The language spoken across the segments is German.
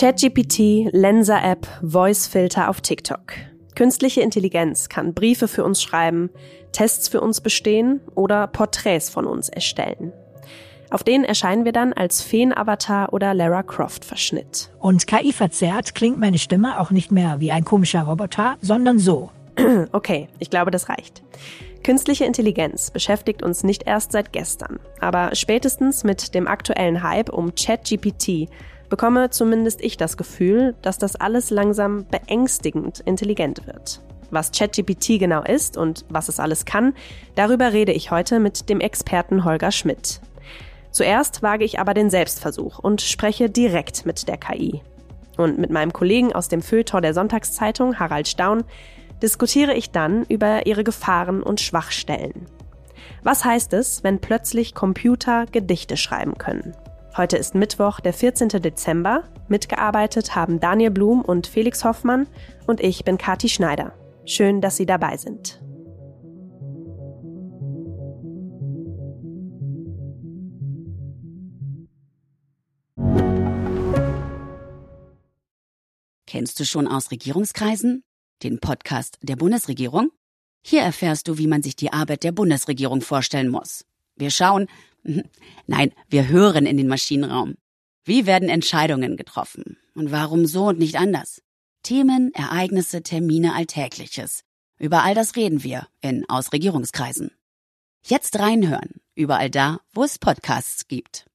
ChatGPT, Lenser-App, Voice-Filter auf TikTok. Künstliche Intelligenz kann Briefe für uns schreiben, Tests für uns bestehen oder Porträts von uns erstellen. Auf denen erscheinen wir dann als Feen-Avatar oder Lara Croft-Verschnitt. Und KI verzerrt klingt meine Stimme auch nicht mehr wie ein komischer Roboter, sondern so. Okay, ich glaube, das reicht. Künstliche Intelligenz beschäftigt uns nicht erst seit gestern, aber spätestens mit dem aktuellen Hype um ChatGPT bekomme zumindest ich das Gefühl, dass das alles langsam beängstigend intelligent wird. Was ChatGPT genau ist und was es alles kann, darüber rede ich heute mit dem Experten Holger Schmidt. Zuerst wage ich aber den Selbstversuch und spreche direkt mit der KI. Und mit meinem Kollegen aus dem Feuilleton der Sonntagszeitung, Harald Staun, diskutiere ich dann über ihre Gefahren und Schwachstellen. Was heißt es, wenn plötzlich Computer Gedichte schreiben können? Heute ist Mittwoch, der 14. Dezember. Mitgearbeitet haben Daniel Blum und Felix Hoffmann und ich bin Kati Schneider. Schön, dass Sie dabei sind. Kennst du schon aus Regierungskreisen? Den Podcast der Bundesregierung? Hier erfährst du, wie man sich die Arbeit der Bundesregierung vorstellen muss. Wir schauen, Nein, wir hören in den Maschinenraum. Wie werden Entscheidungen getroffen? Und warum so und nicht anders? Themen, Ereignisse, Termine, Alltägliches. Über all das reden wir in Ausregierungskreisen. Jetzt reinhören, überall da, wo es Podcasts gibt.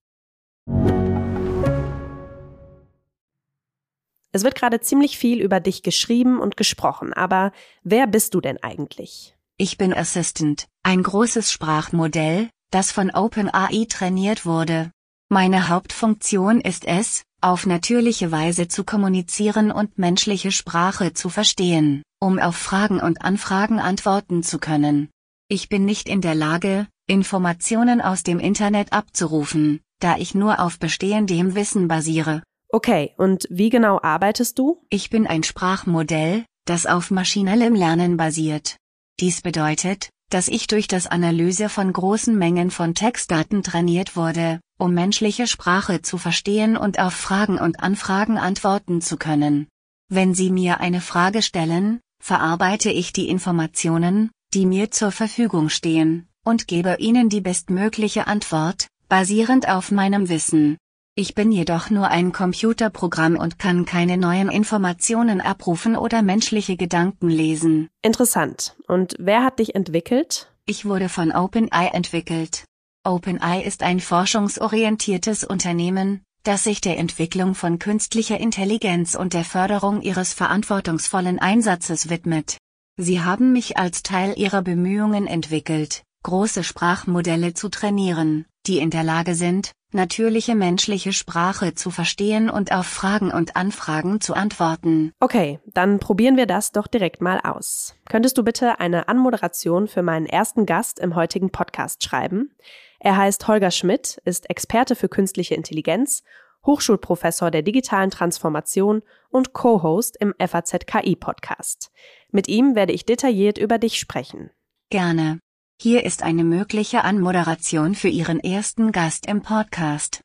Es wird gerade ziemlich viel über dich geschrieben und gesprochen, aber wer bist du denn eigentlich? Ich bin Assistant, ein großes Sprachmodell, das von OpenAI trainiert wurde. Meine Hauptfunktion ist es, auf natürliche Weise zu kommunizieren und menschliche Sprache zu verstehen, um auf Fragen und Anfragen antworten zu können. Ich bin nicht in der Lage, Informationen aus dem Internet abzurufen, da ich nur auf bestehendem Wissen basiere. Okay, und wie genau arbeitest du? Ich bin ein Sprachmodell, das auf maschinellem Lernen basiert. Dies bedeutet, dass ich durch das Analyse von großen Mengen von Textdaten trainiert wurde, um menschliche Sprache zu verstehen und auf Fragen und Anfragen antworten zu können. Wenn Sie mir eine Frage stellen, verarbeite ich die Informationen, die mir zur Verfügung stehen, und gebe Ihnen die bestmögliche Antwort, basierend auf meinem Wissen. Ich bin jedoch nur ein Computerprogramm und kann keine neuen Informationen abrufen oder menschliche Gedanken lesen. Interessant. Und wer hat dich entwickelt? Ich wurde von OpenAI entwickelt. OpenAI ist ein forschungsorientiertes Unternehmen, das sich der Entwicklung von künstlicher Intelligenz und der Förderung ihres verantwortungsvollen Einsatzes widmet. Sie haben mich als Teil ihrer Bemühungen entwickelt, große Sprachmodelle zu trainieren, die in der Lage sind, natürliche menschliche Sprache zu verstehen und auf Fragen und Anfragen zu antworten. Okay, dann probieren wir das doch direkt mal aus. Könntest du bitte eine Anmoderation für meinen ersten Gast im heutigen Podcast schreiben? Er heißt Holger Schmidt, ist Experte für künstliche Intelligenz, Hochschulprofessor der digitalen Transformation und Co-Host im FAZ KI Podcast. Mit ihm werde ich detailliert über dich sprechen. Gerne. Hier ist eine mögliche Anmoderation für Ihren ersten Gast im Podcast.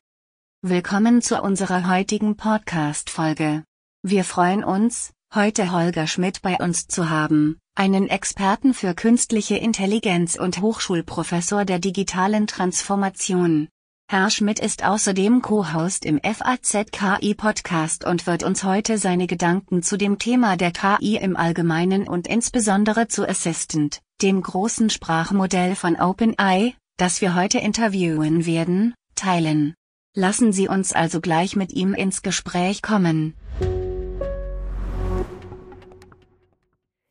Willkommen zu unserer heutigen Podcast-Folge. Wir freuen uns, heute Holger Schmidt bei uns zu haben, einen Experten für künstliche Intelligenz und Hochschulprofessor der digitalen Transformation. Herr Schmidt ist außerdem Co-Host im FAZ KI Podcast und wird uns heute seine Gedanken zu dem Thema der KI im Allgemeinen und insbesondere zu Assistant, dem großen Sprachmodell von OpenAI, das wir heute interviewen werden, teilen. Lassen Sie uns also gleich mit ihm ins Gespräch kommen.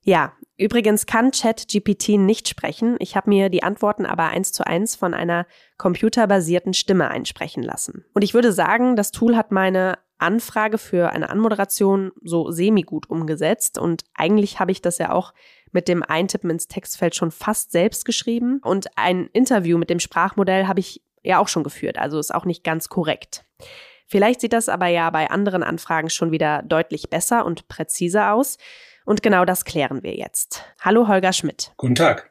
Ja, übrigens kann ChatGPT nicht sprechen. Ich habe mir die Antworten aber eins zu eins von einer computerbasierten Stimme einsprechen lassen. Und ich würde sagen, das Tool hat meine Anfrage für eine Anmoderation so semi-gut umgesetzt. Und eigentlich habe ich das ja auch mit dem Eintippen ins Textfeld schon fast selbst geschrieben. Und ein Interview mit dem Sprachmodell habe ich ja auch schon geführt, also ist auch nicht ganz korrekt. Vielleicht sieht das aber ja bei anderen Anfragen schon wieder deutlich besser und präziser aus. Und genau das klären wir jetzt. Hallo Holger Schmidt. Guten Tag.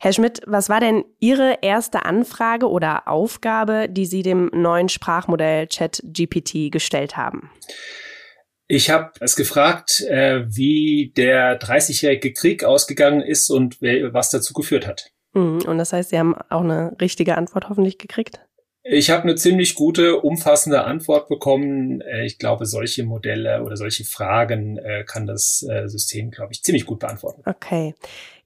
Herr Schmidt, was war denn Ihre erste Anfrage oder Aufgabe, die Sie dem neuen Sprachmodell ChatGPT gestellt haben? Ich habe es gefragt, äh, wie der 30-jährige Krieg ausgegangen ist und was dazu geführt hat. Mhm, und das heißt, Sie haben auch eine richtige Antwort hoffentlich gekriegt? Ich habe eine ziemlich gute, umfassende Antwort bekommen. Äh, ich glaube, solche Modelle oder solche Fragen äh, kann das äh, System, glaube ich, ziemlich gut beantworten. Okay.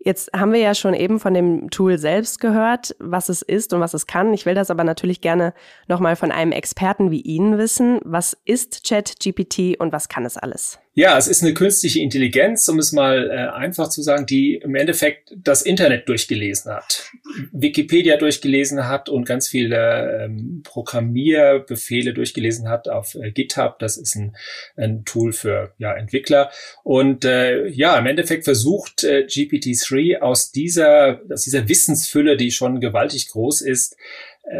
Jetzt haben wir ja schon eben von dem Tool selbst gehört, was es ist und was es kann. Ich will das aber natürlich gerne nochmal von einem Experten wie Ihnen wissen. Was ist ChatGPT und was kann es alles? Ja, es ist eine künstliche Intelligenz, um es mal äh, einfach zu sagen, die im Endeffekt das Internet durchgelesen hat, Wikipedia durchgelesen hat und ganz viele ähm, Programmierbefehle durchgelesen hat auf äh, GitHub. Das ist ein, ein Tool für ja, Entwickler. Und äh, ja, im Endeffekt versucht äh, GPT-3 aus dieser, aus dieser Wissensfülle, die schon gewaltig groß ist,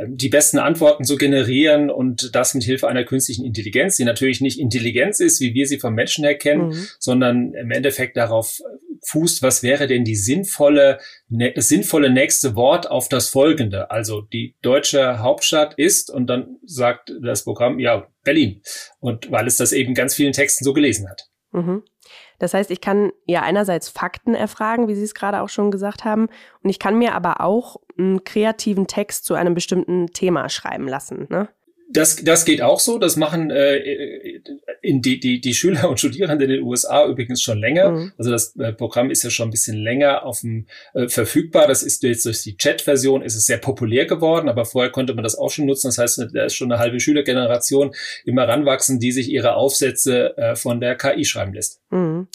die besten Antworten zu generieren und das mit Hilfe einer künstlichen Intelligenz, die natürlich nicht Intelligenz ist, wie wir sie vom Menschen her kennen, mhm. sondern im Endeffekt darauf fußt, was wäre denn die sinnvolle, ne, das sinnvolle nächste Wort auf das folgende. Also die deutsche Hauptstadt ist und dann sagt das Programm, ja, Berlin. Und weil es das eben ganz vielen Texten so gelesen hat. Mhm. Das heißt, ich kann ja einerseits Fakten erfragen, wie Sie es gerade auch schon gesagt haben, und ich kann mir aber auch einen kreativen Text zu einem bestimmten Thema schreiben lassen. Ne? Das, das geht auch so. Das machen äh, in die, die, die Schüler und Studierenden in den USA übrigens schon länger. Mhm. Also das äh, Programm ist ja schon ein bisschen länger auf dem äh, verfügbar. Das ist jetzt durch die Chat-Version ist es sehr populär geworden, aber vorher konnte man das auch schon nutzen. Das heißt, da ist schon eine halbe Schülergeneration immer ranwachsen, die sich ihre Aufsätze äh, von der KI schreiben lässt. Mhm.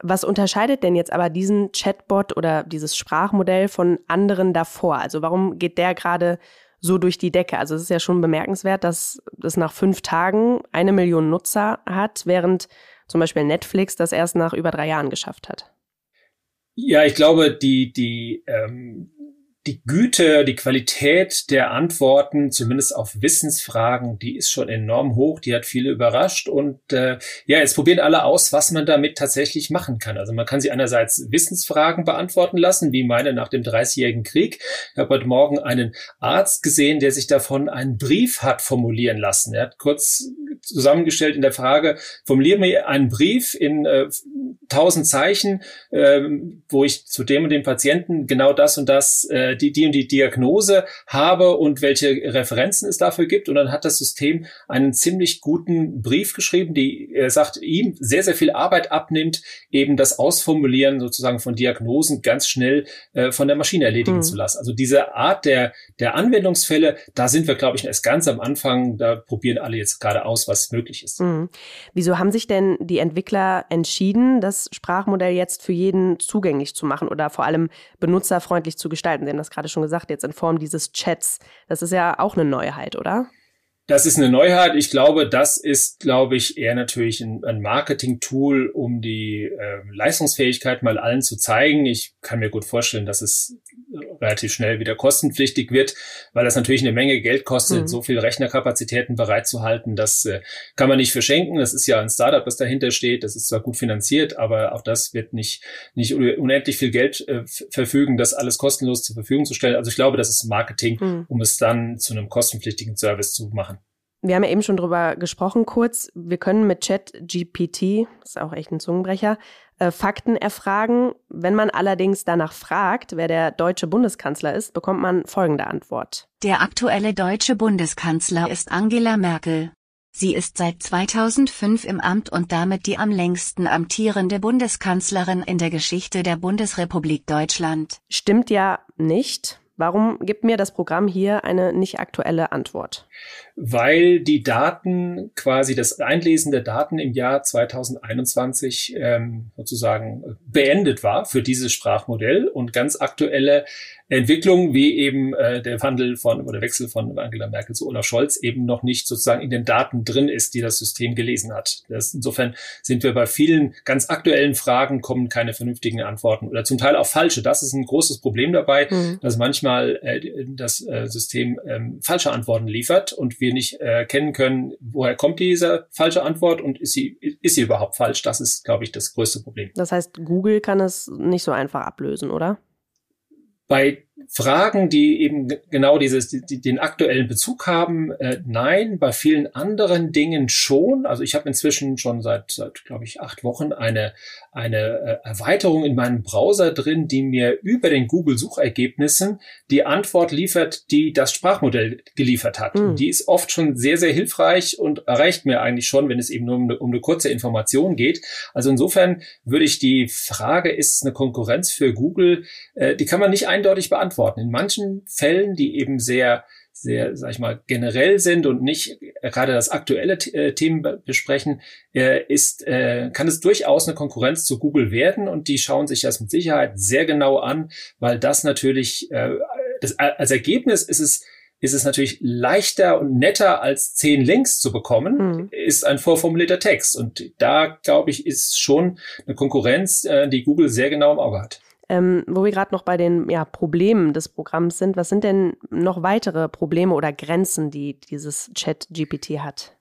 Was unterscheidet denn jetzt aber diesen Chatbot oder dieses Sprachmodell von anderen davor? Also warum geht der gerade so durch die Decke. Also es ist ja schon bemerkenswert, dass es nach fünf Tagen eine Million Nutzer hat, während zum Beispiel Netflix das erst nach über drei Jahren geschafft hat. Ja, ich glaube, die, die ähm, die Güte, die Qualität der Antworten, zumindest auf Wissensfragen, die ist schon enorm hoch. Die hat viele überrascht. Und äh, ja, jetzt probieren alle aus, was man damit tatsächlich machen kann. Also man kann sie einerseits Wissensfragen beantworten lassen, wie meine nach dem Dreißigjährigen Krieg. Ich habe heute Morgen einen Arzt gesehen, der sich davon einen Brief hat formulieren lassen. Er hat kurz zusammengestellt in der Frage, formuliere mir einen Brief in äh, tausend äh, Zeichen, äh, wo ich zu dem und dem Patienten genau das und das äh, die, die und die Diagnose habe und welche Referenzen es dafür gibt. Und dann hat das System einen ziemlich guten Brief geschrieben, die er sagt, ihm sehr, sehr viel Arbeit abnimmt, eben das Ausformulieren sozusagen von Diagnosen ganz schnell äh, von der Maschine erledigen mhm. zu lassen. Also diese Art der, der Anwendungsfälle, da sind wir, glaube ich, erst ganz am Anfang. Da probieren alle jetzt gerade aus, was möglich ist. Mhm. Wieso haben sich denn die Entwickler entschieden, das Sprachmodell jetzt für jeden zugänglich zu machen oder vor allem benutzerfreundlich zu gestalten? Denn das gerade schon gesagt, jetzt in Form dieses Chats. Das ist ja auch eine Neuheit, oder? Das ist eine Neuheit. Ich glaube, das ist, glaube ich, eher natürlich ein, ein Marketing-Tool, um die äh, Leistungsfähigkeit mal allen zu zeigen. Ich kann mir gut vorstellen, dass es relativ schnell wieder kostenpflichtig wird, weil das natürlich eine Menge Geld kostet, mhm. so viel Rechnerkapazitäten bereitzuhalten. Das äh, kann man nicht verschenken. Das ist ja ein Startup, das dahinter steht. Das ist zwar gut finanziert, aber auch das wird nicht, nicht unendlich viel Geld äh, verfügen, das alles kostenlos zur Verfügung zu stellen. Also ich glaube, das ist Marketing, mhm. um es dann zu einem kostenpflichtigen Service zu machen. Wir haben ja eben schon drüber gesprochen kurz. Wir können mit Chat GPT, das ist auch echt ein Zungenbrecher, äh, Fakten erfragen. Wenn man allerdings danach fragt, wer der deutsche Bundeskanzler ist, bekommt man folgende Antwort. Der aktuelle deutsche Bundeskanzler ist Angela Merkel. Sie ist seit 2005 im Amt und damit die am längsten amtierende Bundeskanzlerin in der Geschichte der Bundesrepublik Deutschland. Stimmt ja nicht. Warum gibt mir das Programm hier eine nicht aktuelle Antwort? weil die Daten, quasi das Einlesen der Daten im Jahr 2021 ähm, sozusagen beendet war für dieses Sprachmodell und ganz aktuelle Entwicklungen wie eben äh, der Wandel von oder Wechsel von Angela Merkel zu Olaf Scholz eben noch nicht sozusagen in den Daten drin ist, die das System gelesen hat. Das, insofern sind wir bei vielen ganz aktuellen Fragen kommen keine vernünftigen Antworten oder zum Teil auch falsche. Das ist ein großes Problem dabei, mhm. dass manchmal äh, das äh, System ähm, falsche Antworten liefert und wir wir nicht erkennen äh, können, woher kommt diese falsche Antwort und ist sie, ist sie überhaupt falsch? Das ist, glaube ich, das größte Problem. Das heißt, Google kann es nicht so einfach ablösen, oder? Bei Fragen, die eben genau dieses, die, den aktuellen Bezug haben, äh, nein. Bei vielen anderen Dingen schon. Also ich habe inzwischen schon seit, seit glaube ich, acht Wochen eine, eine äh, Erweiterung in meinem Browser drin, die mir über den Google-Suchergebnissen die Antwort liefert, die das Sprachmodell geliefert hat. Mhm. Die ist oft schon sehr, sehr hilfreich und erreicht mir eigentlich schon, wenn es eben nur um eine, um eine kurze Information geht. Also insofern würde ich die Frage, ist es eine Konkurrenz für Google, äh, die kann man nicht eindeutig beantworten. In manchen Fällen, die eben sehr sehr, sag ich mal, generell sind und nicht gerade das aktuelle äh, Themen besprechen, äh, ist, äh, kann es durchaus eine Konkurrenz zu Google werden und die schauen sich das mit Sicherheit sehr genau an, weil das natürlich, äh, das, als Ergebnis ist es ist es natürlich leichter und netter als zehn Links zu bekommen, mhm. ist ein vorformulierter Text. Und da, glaube ich, ist schon eine Konkurrenz, äh, die Google sehr genau im Auge hat. Ähm, wo wir gerade noch bei den ja, Problemen des Programms sind, was sind denn noch weitere Probleme oder Grenzen, die dieses Chat-GPT hat?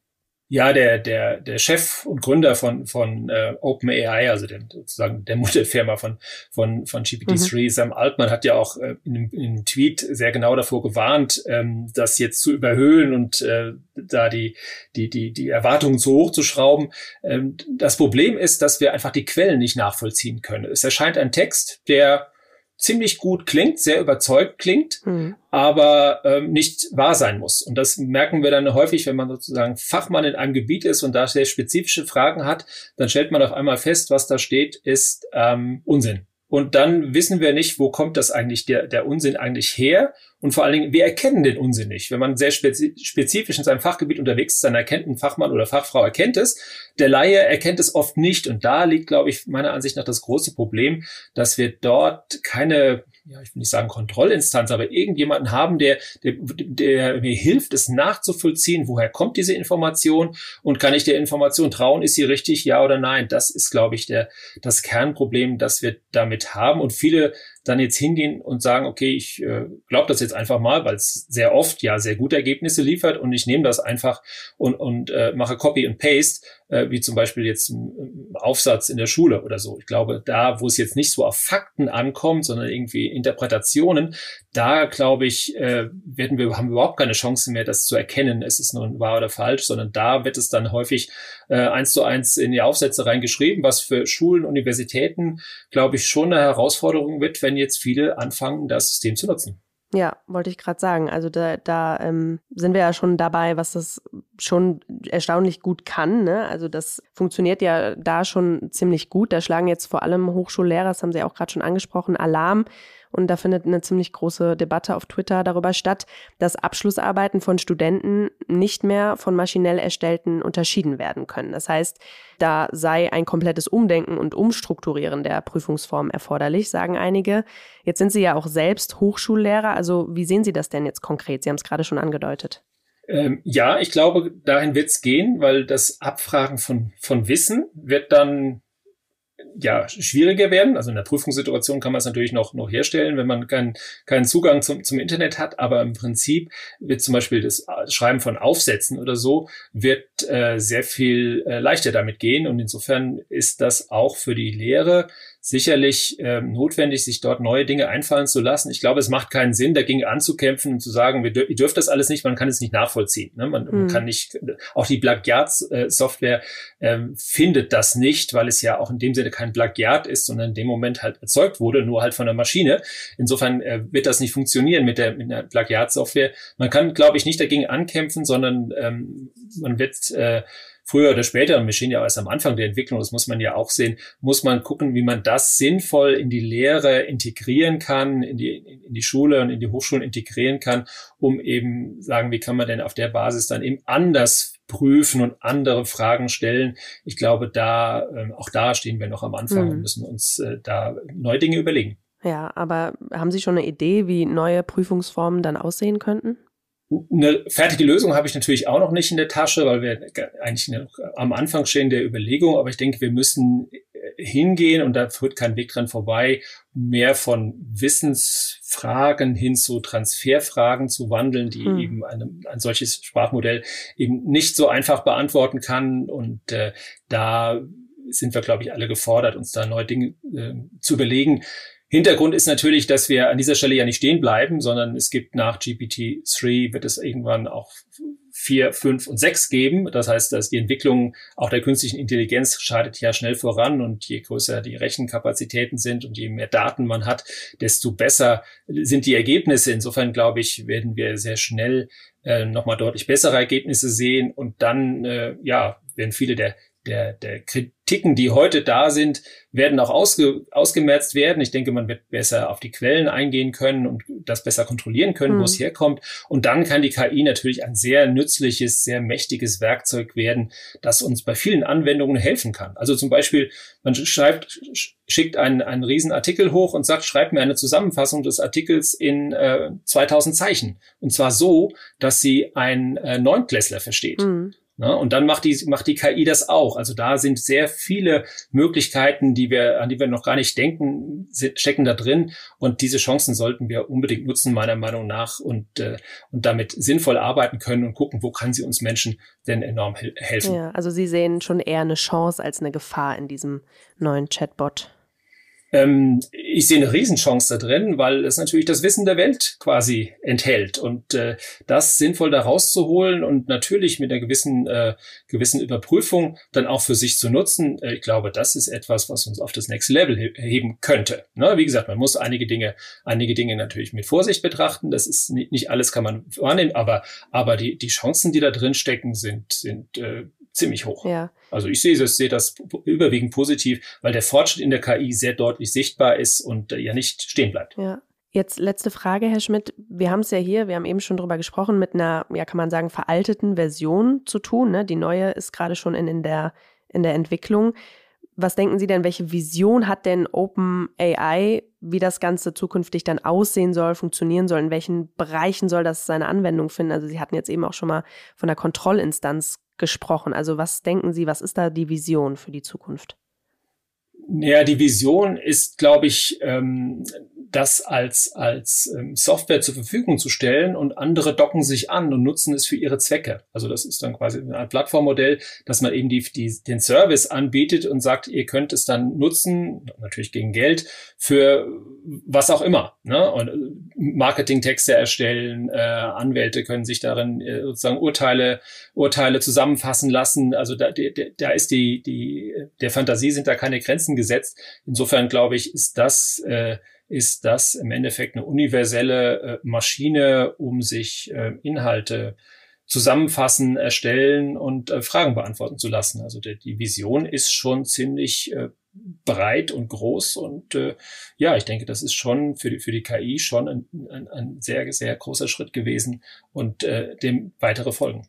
Ja, der, der, der Chef und Gründer von, von äh, OpenAI, also dem, sozusagen der Mutterfirma von, von, von GPT-3, mhm. Sam Altman, hat ja auch äh, in, einem, in einem Tweet sehr genau davor gewarnt, ähm, das jetzt zu überhöhen und äh, da die, die, die, die Erwartungen zu hoch zu schrauben. Ähm, das Problem ist, dass wir einfach die Quellen nicht nachvollziehen können. Es erscheint ein Text, der ziemlich gut klingt, sehr überzeugt klingt, mhm. aber ähm, nicht wahr sein muss. Und das merken wir dann häufig, wenn man sozusagen Fachmann in einem Gebiet ist und da sehr spezifische Fragen hat, dann stellt man auf einmal fest, was da steht, ist ähm, Unsinn. Und dann wissen wir nicht, wo kommt das eigentlich, der, der Unsinn eigentlich her? Und vor allen Dingen, wir erkennen den Unsinn nicht. Wenn man sehr spezifisch in seinem Fachgebiet unterwegs ist, dann erkennt ein Fachmann oder Fachfrau erkennt es. Der Laie erkennt es oft nicht. Und da liegt, glaube ich, meiner Ansicht nach das große Problem, dass wir dort keine ja, ich will nicht sagen Kontrollinstanz, aber irgendjemanden haben, der, der, der mir hilft, es nachzuvollziehen, woher kommt diese Information und kann ich der Information trauen, ist sie richtig, ja oder nein? Das ist, glaube ich, der, das Kernproblem, das wir damit haben. Und viele dann jetzt hingehen und sagen, okay, ich äh, glaube das jetzt einfach mal, weil es sehr oft ja sehr gute Ergebnisse liefert und ich nehme das einfach und, und äh, mache Copy and Paste, äh, wie zum Beispiel jetzt im Aufsatz in der Schule oder so. Ich glaube, da, wo es jetzt nicht so auf Fakten ankommt, sondern irgendwie Interpretationen, da glaube ich, äh, werden wir, haben wir überhaupt keine Chance mehr, das zu erkennen, ist es nun wahr oder falsch, sondern da wird es dann häufig eins zu eins in die Aufsätze reingeschrieben, was für Schulen, Universitäten, glaube ich, schon eine Herausforderung wird, wenn jetzt viele anfangen, das System zu nutzen. Ja, wollte ich gerade sagen. Also da, da ähm, sind wir ja schon dabei, was das schon erstaunlich gut kann. Ne? Also das funktioniert ja da schon ziemlich gut. Da schlagen jetzt vor allem Hochschullehrer, das haben Sie auch gerade schon angesprochen, Alarm und da findet eine ziemlich große Debatte auf Twitter darüber statt, dass Abschlussarbeiten von Studenten nicht mehr von maschinell erstellten unterschieden werden können. Das heißt, da sei ein komplettes Umdenken und Umstrukturieren der Prüfungsform erforderlich, sagen einige. Jetzt sind Sie ja auch selbst Hochschullehrer. Also wie sehen Sie das denn jetzt konkret? Sie haben es gerade schon angedeutet. Ähm, ja, ich glaube, dahin wird es gehen, weil das Abfragen von, von Wissen wird dann ja, schwieriger werden. Also in der Prüfungssituation kann man es natürlich noch, noch herstellen, wenn man keinen keinen Zugang zum, zum Internet hat. Aber im Prinzip wird zum Beispiel das Schreiben von Aufsätzen oder so wird äh, sehr viel äh, leichter damit gehen. Und insofern ist das auch für die Lehre sicherlich ähm, notwendig, sich dort neue Dinge einfallen zu lassen. Ich glaube, es macht keinen Sinn, dagegen anzukämpfen und zu sagen, wir dür ihr dürft das alles nicht, man kann es nicht nachvollziehen. Ne? Man, mhm. man, kann nicht, auch die Plagiatssoftware ähm, findet das nicht, weil es ja auch in dem Sinne kein Plagiat ist, sondern in dem Moment halt erzeugt wurde, nur halt von der Maschine. Insofern äh, wird das nicht funktionieren mit der, mit der Plagiatsoftware. Man kann, glaube ich, nicht dagegen ankämpfen, sondern ähm, man wird äh, früher oder später, und wir stehen ja erst am Anfang der Entwicklung, das muss man ja auch sehen, muss man gucken, wie man das sinnvoll in die Lehre integrieren kann, in die, in die Schule und in die Hochschulen integrieren kann, um eben sagen, wie kann man denn auf der Basis dann eben anders prüfen und andere Fragen stellen. Ich glaube, da, äh, auch da stehen wir noch am Anfang mhm. und müssen uns äh, da neue Dinge überlegen. Ja, aber haben Sie schon eine Idee, wie neue Prüfungsformen dann aussehen könnten? Eine fertige Lösung habe ich natürlich auch noch nicht in der Tasche, weil wir eigentlich am Anfang stehen der Überlegung. Aber ich denke, wir müssen äh, hingehen und da führt kein Weg dran vorbei, mehr von Wissensfragen hin zu Transferfragen zu wandeln, die hm. eben eine, ein solches Sprachmodell eben nicht so einfach beantworten kann. Und äh, da sind wir, glaube ich, alle gefordert, uns da neue Dinge äh, zu überlegen Hintergrund ist natürlich, dass wir an dieser Stelle ja nicht stehen bleiben, sondern es gibt nach GPT-3 wird es irgendwann auch vier, fünf und sechs geben. Das heißt, dass die Entwicklung auch der künstlichen Intelligenz schreitet ja schnell voran und je größer die Rechenkapazitäten sind und je mehr Daten man hat, desto besser sind die Ergebnisse. Insofern glaube ich, werden wir sehr schnell äh, nochmal deutlich bessere Ergebnisse sehen und dann, äh, ja, werden viele der der, der Kritiken, die heute da sind, werden auch ausge, ausgemerzt werden. Ich denke, man wird besser auf die Quellen eingehen können und das besser kontrollieren können, mhm. wo es herkommt. Und dann kann die KI natürlich ein sehr nützliches, sehr mächtiges Werkzeug werden, das uns bei vielen Anwendungen helfen kann. Also zum Beispiel, man schreibt, schickt einen, einen riesen Artikel hoch und sagt, schreib mir eine Zusammenfassung des Artikels in äh, 2000 Zeichen. Und zwar so, dass sie ein äh, Neunklässler versteht. Mhm. Ne? Und dann macht die, macht die KI das auch. Also da sind sehr viele Möglichkeiten, die wir, an die wir noch gar nicht denken, stecken da drin. Und diese Chancen sollten wir unbedingt nutzen, meiner Meinung nach, und, äh, und damit sinnvoll arbeiten können und gucken, wo kann sie uns Menschen denn enorm helfen. Ja, also Sie sehen schon eher eine Chance als eine Gefahr in diesem neuen Chatbot. Ähm, ich sehe eine Riesenchance da drin, weil es natürlich das Wissen der Welt quasi enthält und äh, das sinnvoll da rauszuholen und natürlich mit einer gewissen äh, gewissen Überprüfung dann auch für sich zu nutzen. Äh, ich glaube, das ist etwas, was uns auf das nächste Level he heben könnte. Ne? Wie gesagt, man muss einige Dinge einige Dinge natürlich mit Vorsicht betrachten. Das ist nicht, nicht alles kann man wahrnehmen, aber aber die die Chancen, die da drin stecken, sind sind äh, ziemlich hoch. Ja. Also ich sehe das, sehe das überwiegend positiv, weil der Fortschritt in der KI sehr deutlich sichtbar ist und äh, ja nicht stehen bleibt. Ja. Jetzt letzte Frage, Herr Schmidt. Wir haben es ja hier, wir haben eben schon drüber gesprochen, mit einer, ja, kann man sagen, veralteten Version zu tun. Ne? Die neue ist gerade schon in, in, der, in der Entwicklung. Was denken Sie denn, welche Vision hat denn OpenAI, wie das Ganze zukünftig dann aussehen soll, funktionieren soll? In welchen Bereichen soll das seine Anwendung finden? Also Sie hatten jetzt eben auch schon mal von der Kontrollinstanz gesprochen. Also was denken Sie, was ist da die Vision für die Zukunft? Ja, die Vision ist, glaube ich, ähm, das als, als ähm, Software zur Verfügung zu stellen und andere docken sich an und nutzen es für ihre Zwecke. Also das ist dann quasi ein Plattformmodell, dass man eben die, die, den Service anbietet und sagt, ihr könnt es dann nutzen, natürlich gegen Geld, für was auch immer. Ne? Und äh, Marketingtexte erstellen, äh, Anwälte können sich darin äh, sozusagen Urteile, Urteile zusammenfassen lassen. Also da, da ist die, die, der Fantasie sind da keine Grenzen gesetzt. Insofern glaube ich, ist das äh, ist das im Endeffekt eine universelle äh, Maschine, um sich äh, Inhalte zusammenfassen, erstellen und äh, Fragen beantworten zu lassen. Also die Vision ist schon ziemlich breit und groß und äh, ja, ich denke, das ist schon für die, für die KI schon ein, ein, ein sehr, sehr großer Schritt gewesen und äh, dem weitere folgen.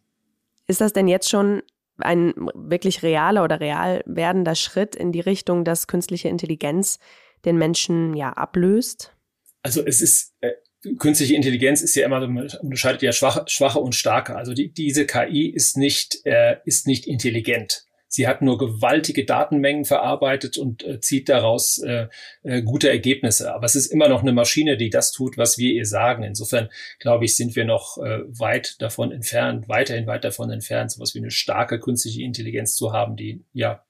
Ist das denn jetzt schon ein wirklich realer oder real werdender Schritt in die Richtung, dass künstliche Intelligenz den Menschen ja ablöst? Also es ist äh, künstliche Intelligenz ist ja immer, unterscheidet ja schwache, schwache und starke. Also die, diese KI ist nicht, äh, ist nicht intelligent. Sie hat nur gewaltige Datenmengen verarbeitet und äh, zieht daraus äh, äh, gute Ergebnisse. Aber es ist immer noch eine Maschine, die das tut, was wir ihr sagen. Insofern glaube ich, sind wir noch äh, weit davon entfernt, weiterhin weit davon entfernt, sowas wie eine starke künstliche Intelligenz zu haben, die ja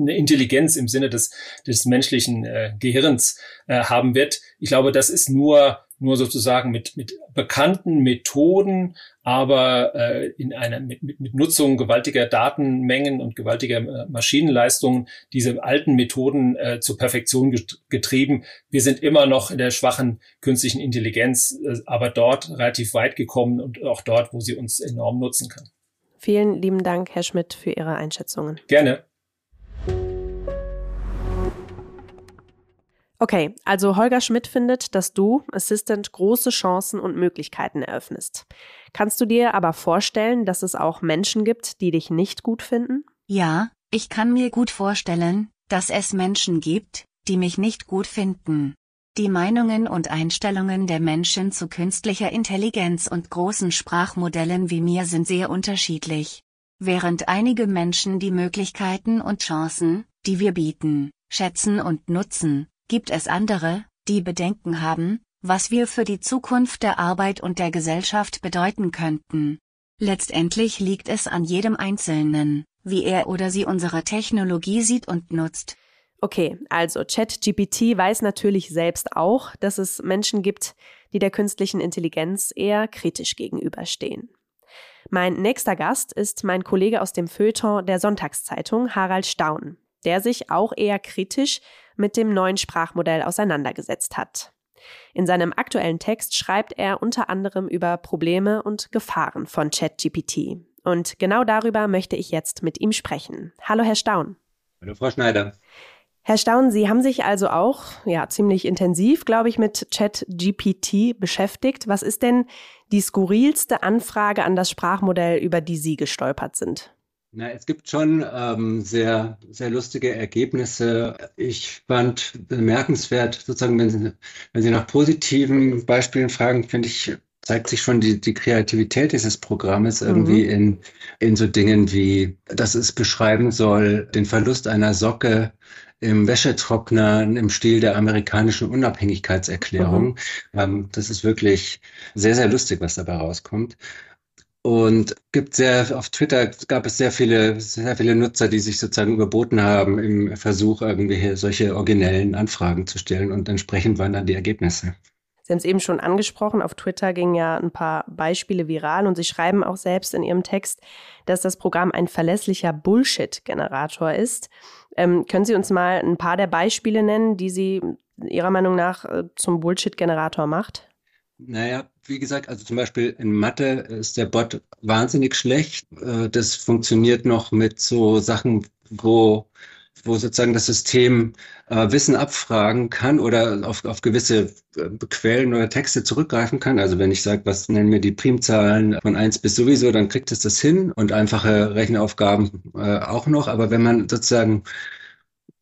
eine Intelligenz im Sinne des, des menschlichen äh, Gehirns äh, haben wird. Ich glaube, das ist nur nur sozusagen mit, mit bekannten Methoden, aber äh, in einer mit, mit, mit Nutzung gewaltiger Datenmengen und gewaltiger äh, Maschinenleistungen diese alten Methoden äh, zur Perfektion getrieben. Wir sind immer noch in der schwachen künstlichen Intelligenz, äh, aber dort relativ weit gekommen und auch dort, wo sie uns enorm nutzen kann. Vielen lieben Dank, Herr Schmidt, für Ihre Einschätzungen. Gerne. Okay, also Holger Schmidt findet, dass du, Assistant, große Chancen und Möglichkeiten eröffnest. Kannst du dir aber vorstellen, dass es auch Menschen gibt, die dich nicht gut finden? Ja, ich kann mir gut vorstellen, dass es Menschen gibt, die mich nicht gut finden. Die Meinungen und Einstellungen der Menschen zu künstlicher Intelligenz und großen Sprachmodellen wie mir sind sehr unterschiedlich. Während einige Menschen die Möglichkeiten und Chancen, die wir bieten, schätzen und nutzen, gibt es andere, die Bedenken haben, was wir für die Zukunft der Arbeit und der Gesellschaft bedeuten könnten. Letztendlich liegt es an jedem Einzelnen, wie er oder sie unsere Technologie sieht und nutzt. Okay, also ChatGPT weiß natürlich selbst auch, dass es Menschen gibt, die der künstlichen Intelligenz eher kritisch gegenüberstehen. Mein nächster Gast ist mein Kollege aus dem Feuilleton der Sonntagszeitung, Harald Staun, der sich auch eher kritisch mit dem neuen Sprachmodell auseinandergesetzt hat. In seinem aktuellen Text schreibt er unter anderem über Probleme und Gefahren von ChatGPT. Und genau darüber möchte ich jetzt mit ihm sprechen. Hallo, Herr Staun. Hallo, Frau Schneider. Herr Staun, Sie haben sich also auch ja ziemlich intensiv, glaube ich, mit ChatGPT beschäftigt. Was ist denn die skurrilste Anfrage an das Sprachmodell, über die Sie gestolpert sind? Na, es gibt schon ähm, sehr, sehr lustige Ergebnisse. Ich fand bemerkenswert, sozusagen, wenn Sie, wenn Sie nach positiven Beispielen fragen, finde ich, zeigt sich schon die, die Kreativität dieses Programmes irgendwie mhm. in, in so Dingen wie, dass es beschreiben soll, den Verlust einer Socke im Wäschetrockner im Stil der amerikanischen Unabhängigkeitserklärung. Mhm. Ähm, das ist wirklich sehr, sehr lustig, was dabei rauskommt. Und gibt sehr, auf Twitter gab es sehr viele, sehr viele Nutzer, die sich sozusagen überboten haben im Versuch, irgendwie solche originellen Anfragen zu stellen und entsprechend waren dann die Ergebnisse. Sie haben es eben schon angesprochen, auf Twitter gingen ja ein paar Beispiele viral und Sie schreiben auch selbst in Ihrem Text, dass das Programm ein verlässlicher Bullshit-Generator ist. Ähm, können Sie uns mal ein paar der Beispiele nennen, die Sie Ihrer Meinung nach äh, zum Bullshit-Generator macht? Naja, wie gesagt, also zum Beispiel in Mathe ist der Bot wahnsinnig schlecht. Äh, das funktioniert noch mit so Sachen, wo wo sozusagen das System äh, Wissen abfragen kann oder auf, auf gewisse äh, Quellen oder Texte zurückgreifen kann. Also wenn ich sage, was nennen wir die Primzahlen von eins bis sowieso, dann kriegt es das hin und einfache Rechenaufgaben auch noch. Aber wenn man sozusagen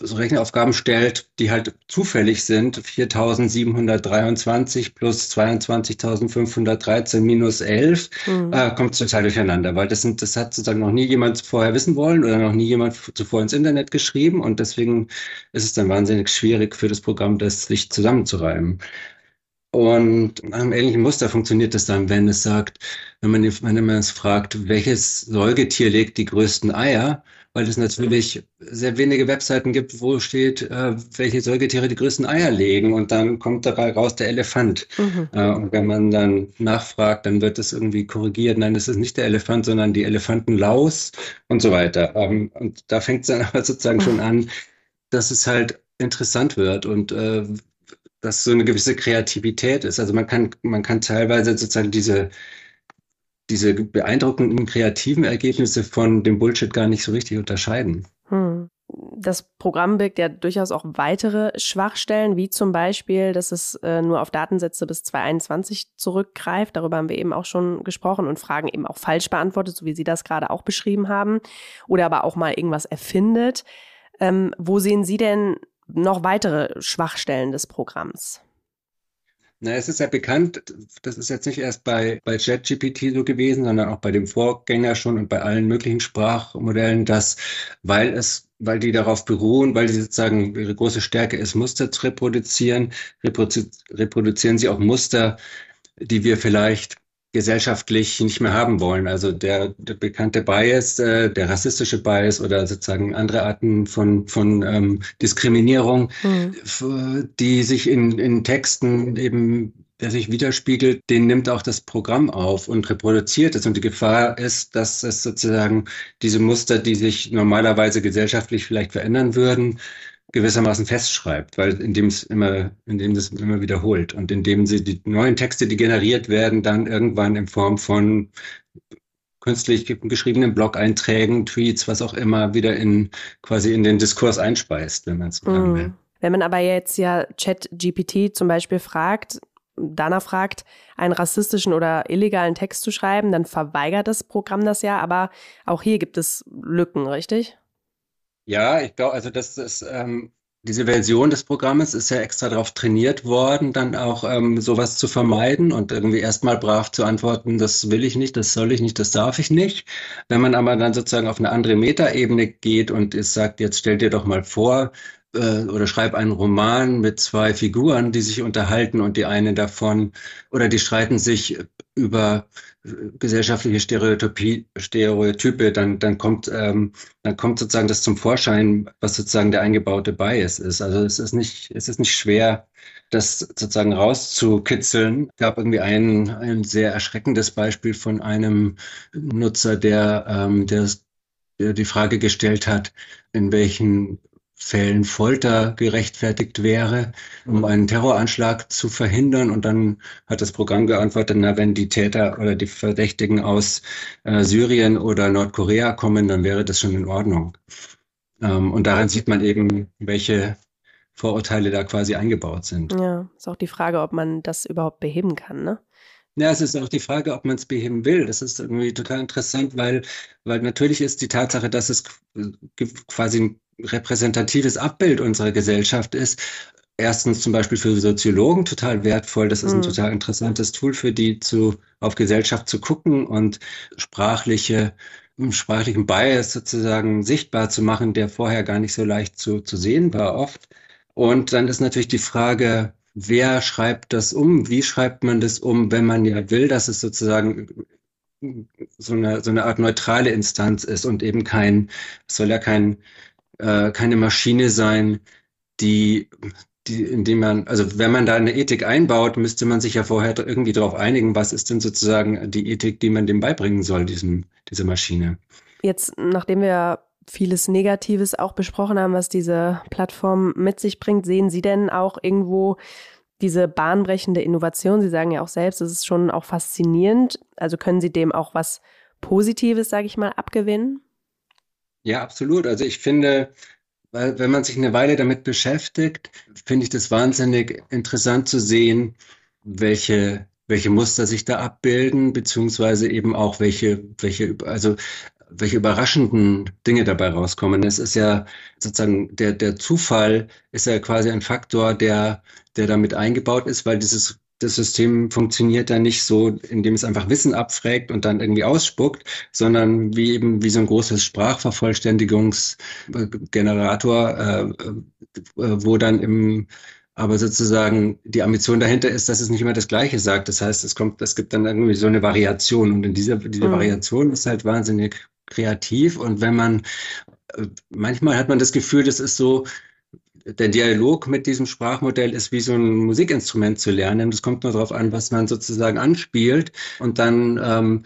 so Rechenaufgaben stellt, die halt zufällig sind, 4723 plus 22.513 minus 11, mhm. äh, kommt es total durcheinander, weil das sind, das hat sozusagen noch nie jemand vorher wissen wollen oder noch nie jemand zuvor ins Internet geschrieben und deswegen ist es dann wahnsinnig schwierig für das Programm, das sich zusammenzureimen. Und nach einem ähnlichen Muster funktioniert das dann, wenn es sagt, wenn man, wenn man es fragt, welches Säugetier legt die größten Eier, weil es natürlich sehr wenige Webseiten gibt, wo steht, äh, welche Säugetiere die größten Eier legen und dann kommt dabei raus der Elefant. Mhm. Äh, und wenn man dann nachfragt, dann wird es irgendwie korrigiert, nein, es ist nicht der Elefant, sondern die Elefantenlaus und so weiter. Ähm, und da fängt es dann aber sozusagen schon an, dass es halt interessant wird und äh, dass so eine gewisse Kreativität ist. Also man kann, man kann teilweise sozusagen diese diese beeindruckenden kreativen Ergebnisse von dem Bullshit gar nicht so richtig unterscheiden. Hm. Das Programm birgt ja durchaus auch weitere Schwachstellen, wie zum Beispiel, dass es äh, nur auf Datensätze bis 2021 zurückgreift. Darüber haben wir eben auch schon gesprochen und Fragen eben auch falsch beantwortet, so wie Sie das gerade auch beschrieben haben. Oder aber auch mal irgendwas erfindet. Ähm, wo sehen Sie denn noch weitere Schwachstellen des Programms? Na, es ist ja bekannt, das ist jetzt nicht erst bei, bei ChatGPT so gewesen, sondern auch bei dem Vorgänger schon und bei allen möglichen Sprachmodellen, dass, weil es, weil die darauf beruhen, weil die sozusagen ihre große Stärke ist, Muster zu reproduzieren, reproduzieren sie auch Muster, die wir vielleicht gesellschaftlich nicht mehr haben wollen. Also der, der bekannte Bias, äh, der rassistische Bias oder sozusagen andere Arten von, von ähm, Diskriminierung, mhm. die sich in, in Texten eben der sich widerspiegelt, den nimmt auch das Programm auf und reproduziert es. Und die Gefahr ist, dass es sozusagen diese Muster, die sich normalerweise gesellschaftlich vielleicht verändern würden, gewissermaßen festschreibt, weil indem es immer, indem es immer wiederholt und indem sie die neuen Texte, die generiert werden, dann irgendwann in Form von künstlich geschriebenen Blog-Einträgen, Tweets, was auch immer, wieder in quasi in den Diskurs einspeist, wenn man es so sagen will. Wenn man aber jetzt ja Chat-GPT zum Beispiel fragt, danach fragt, einen rassistischen oder illegalen Text zu schreiben, dann verweigert das Programm das ja, aber auch hier gibt es Lücken, richtig? Ja, ich glaube, also das ist ähm, diese Version des Programmes ist ja extra darauf trainiert worden, dann auch ähm, sowas zu vermeiden und irgendwie erstmal brav zu antworten, das will ich nicht, das soll ich nicht, das darf ich nicht. Wenn man aber dann sozusagen auf eine andere Metaebene geht und es sagt, jetzt stell dir doch mal vor, äh, oder schreib einen Roman mit zwei Figuren, die sich unterhalten und die eine davon oder die streiten sich über gesellschaftliche Stereotypie, Stereotype, dann, dann kommt, ähm, dann kommt sozusagen das zum Vorschein, was sozusagen der eingebaute Bias ist. Also es ist nicht, es ist nicht schwer, das sozusagen rauszukitzeln. Es gab irgendwie ein, ein sehr erschreckendes Beispiel von einem Nutzer, der, ähm, der, der die Frage gestellt hat, in welchen Fällen Folter gerechtfertigt wäre, um einen Terroranschlag zu verhindern. Und dann hat das Programm geantwortet, na, wenn die Täter oder die Verdächtigen aus äh, Syrien oder Nordkorea kommen, dann wäre das schon in Ordnung. Ähm, und daran sieht man eben, welche Vorurteile da quasi eingebaut sind. Ja, ist auch die Frage, ob man das überhaupt beheben kann, ne? Ja, es ist auch die Frage, ob man es beheben will. Das ist irgendwie total interessant, weil, weil natürlich ist die Tatsache, dass es quasi ein repräsentatives Abbild unserer Gesellschaft ist, erstens zum Beispiel für Soziologen total wertvoll. Das ist ein mhm. total interessantes Tool für die, zu, auf Gesellschaft zu gucken und sprachliche, sprachlichen Bias sozusagen sichtbar zu machen, der vorher gar nicht so leicht zu, zu sehen war oft. Und dann ist natürlich die Frage, wer schreibt das um? Wie schreibt man das um, wenn man ja will, dass es sozusagen so eine, so eine Art neutrale Instanz ist und eben kein, es soll ja kein, äh, keine Maschine sein, die, die, indem man, also wenn man da eine Ethik einbaut, müsste man sich ja vorher irgendwie darauf einigen, was ist denn sozusagen die Ethik, die man dem beibringen soll, diesem, dieser Maschine. Jetzt, nachdem wir vieles Negatives auch besprochen haben, was diese Plattform mit sich bringt, sehen Sie denn auch irgendwo diese bahnbrechende Innovation? Sie sagen ja auch selbst, es ist schon auch faszinierend. Also können Sie dem auch was Positives, sage ich mal, abgewinnen? Ja, absolut. Also ich finde, weil wenn man sich eine Weile damit beschäftigt, finde ich das wahnsinnig interessant zu sehen, welche welche Muster sich da abbilden, beziehungsweise eben auch welche, welche, also welche überraschenden Dinge dabei rauskommen. Es ist ja sozusagen der, der Zufall ist ja quasi ein Faktor, der, der damit eingebaut ist, weil dieses das System funktioniert da nicht so, indem es einfach Wissen abfragt und dann irgendwie ausspuckt, sondern wie eben wie so ein großes Sprachvervollständigungsgenerator, äh, äh, wo dann im aber sozusagen die Ambition dahinter ist, dass es nicht immer das Gleiche sagt. Das heißt, es kommt, es gibt dann irgendwie so eine Variation und in dieser diese mhm. Variation ist halt wahnsinnig kreativ und wenn man äh, manchmal hat man das Gefühl, das ist so der Dialog mit diesem Sprachmodell ist wie so ein Musikinstrument zu lernen. Das kommt nur darauf an, was man sozusagen anspielt. Und dann ähm,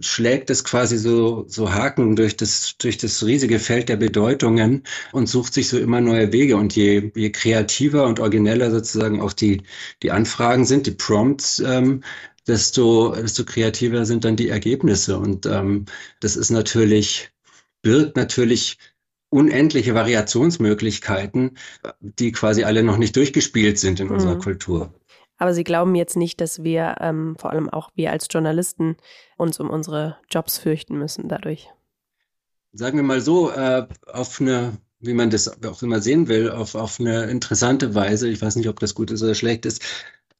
schlägt es quasi so, so Haken durch das, durch das riesige Feld der Bedeutungen und sucht sich so immer neue Wege. Und je, je kreativer und origineller sozusagen auch die, die Anfragen sind, die Prompts, ähm, desto, desto kreativer sind dann die Ergebnisse. Und ähm, das ist natürlich, birgt natürlich unendliche Variationsmöglichkeiten, die quasi alle noch nicht durchgespielt sind in mhm. unserer Kultur. Aber Sie glauben jetzt nicht, dass wir, ähm, vor allem auch wir als Journalisten, uns um unsere Jobs fürchten müssen dadurch? Sagen wir mal so, äh, auf eine, wie man das auch immer sehen will, auf, auf eine interessante Weise, ich weiß nicht, ob das gut ist oder schlecht ist,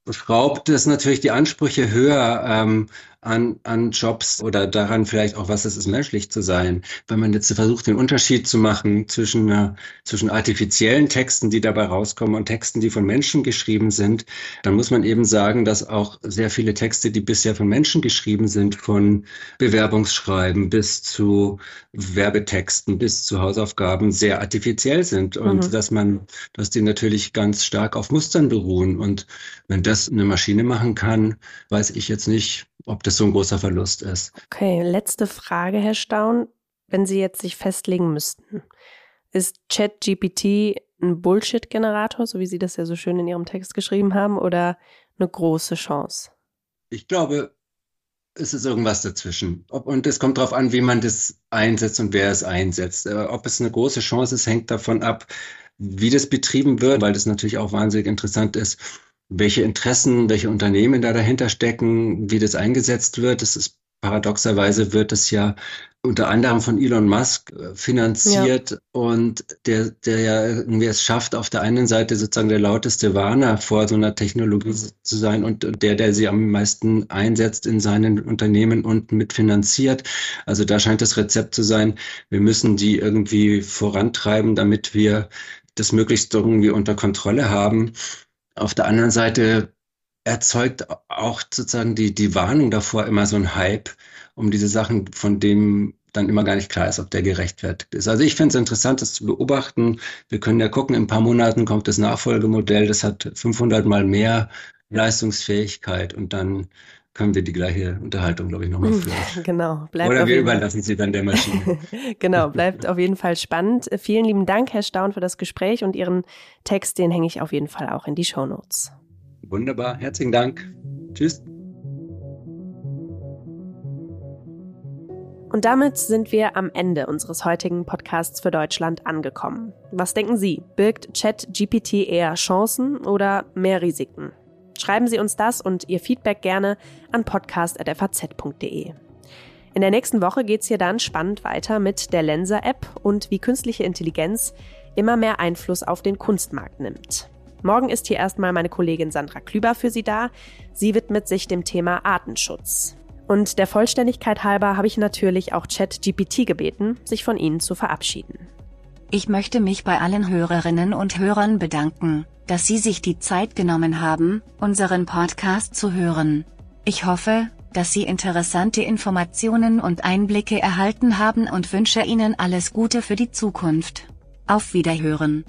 schraubt es natürlich die Ansprüche höher ähm, an, an Jobs oder daran vielleicht auch, was es ist, menschlich zu sein. Wenn man jetzt versucht, den Unterschied zu machen zwischen, zwischen artifiziellen Texten, die dabei rauskommen und Texten, die von Menschen geschrieben sind, dann muss man eben sagen, dass auch sehr viele Texte, die bisher von Menschen geschrieben sind, von Bewerbungsschreiben bis zu Werbetexten bis zu Hausaufgaben sehr artifiziell sind und mhm. dass man, dass die natürlich ganz stark auf Mustern beruhen. Und wenn das eine Maschine machen kann, weiß ich jetzt nicht, ob das so ein großer Verlust ist. Okay, letzte Frage, Herr Staun. Wenn Sie jetzt sich festlegen müssten, ist ChatGPT ein Bullshit-Generator, so wie Sie das ja so schön in Ihrem Text geschrieben haben, oder eine große Chance? Ich glaube, es ist irgendwas dazwischen. Und es kommt darauf an, wie man das einsetzt und wer es einsetzt. Ob es eine große Chance ist, hängt davon ab, wie das betrieben wird, weil das natürlich auch wahnsinnig interessant ist, welche Interessen, welche Unternehmen da dahinter stecken, wie das eingesetzt wird. Das ist paradoxerweise wird es ja unter anderem von Elon Musk äh, finanziert ja. und der, der ja irgendwie es schafft, auf der einen Seite sozusagen der lauteste Warner vor so einer Technologie zu sein und der, der sie am meisten einsetzt in seinen Unternehmen und mitfinanziert. Also da scheint das Rezept zu sein, wir müssen die irgendwie vorantreiben, damit wir das möglichst irgendwie unter Kontrolle haben. Auf der anderen Seite erzeugt auch sozusagen die, die Warnung davor immer so ein Hype um diese Sachen, von dem dann immer gar nicht klar ist, ob der gerechtfertigt ist. Also ich finde es interessant, das zu beobachten. Wir können ja gucken, in ein paar Monaten kommt das Nachfolgemodell, das hat 500 mal mehr Leistungsfähigkeit und dann können wir die gleiche Unterhaltung, glaube ich, nochmal führen. genau. Bleibt Oder wir überlassen sie dann der Maschine. genau, bleibt auf jeden Fall spannend. Vielen lieben Dank, Herr Staun, für das Gespräch und Ihren Text, den hänge ich auf jeden Fall auch in die Show Notes. Wunderbar, herzlichen Dank. Tschüss. Und damit sind wir am Ende unseres heutigen Podcasts für Deutschland angekommen. Was denken Sie? Birgt ChatGPT eher Chancen oder mehr Risiken? Schreiben Sie uns das und Ihr Feedback gerne an podcast.faz.de. In der nächsten Woche geht's hier dann spannend weiter mit der Lenser-App und wie künstliche Intelligenz immer mehr Einfluss auf den Kunstmarkt nimmt. Morgen ist hier erstmal meine Kollegin Sandra Klüber für Sie da. Sie widmet sich dem Thema Artenschutz. Und der Vollständigkeit halber habe ich natürlich auch ChatGPT gebeten, sich von Ihnen zu verabschieden. Ich möchte mich bei allen Hörerinnen und Hörern bedanken, dass Sie sich die Zeit genommen haben, unseren Podcast zu hören. Ich hoffe, dass Sie interessante Informationen und Einblicke erhalten haben und wünsche Ihnen alles Gute für die Zukunft. Auf Wiederhören.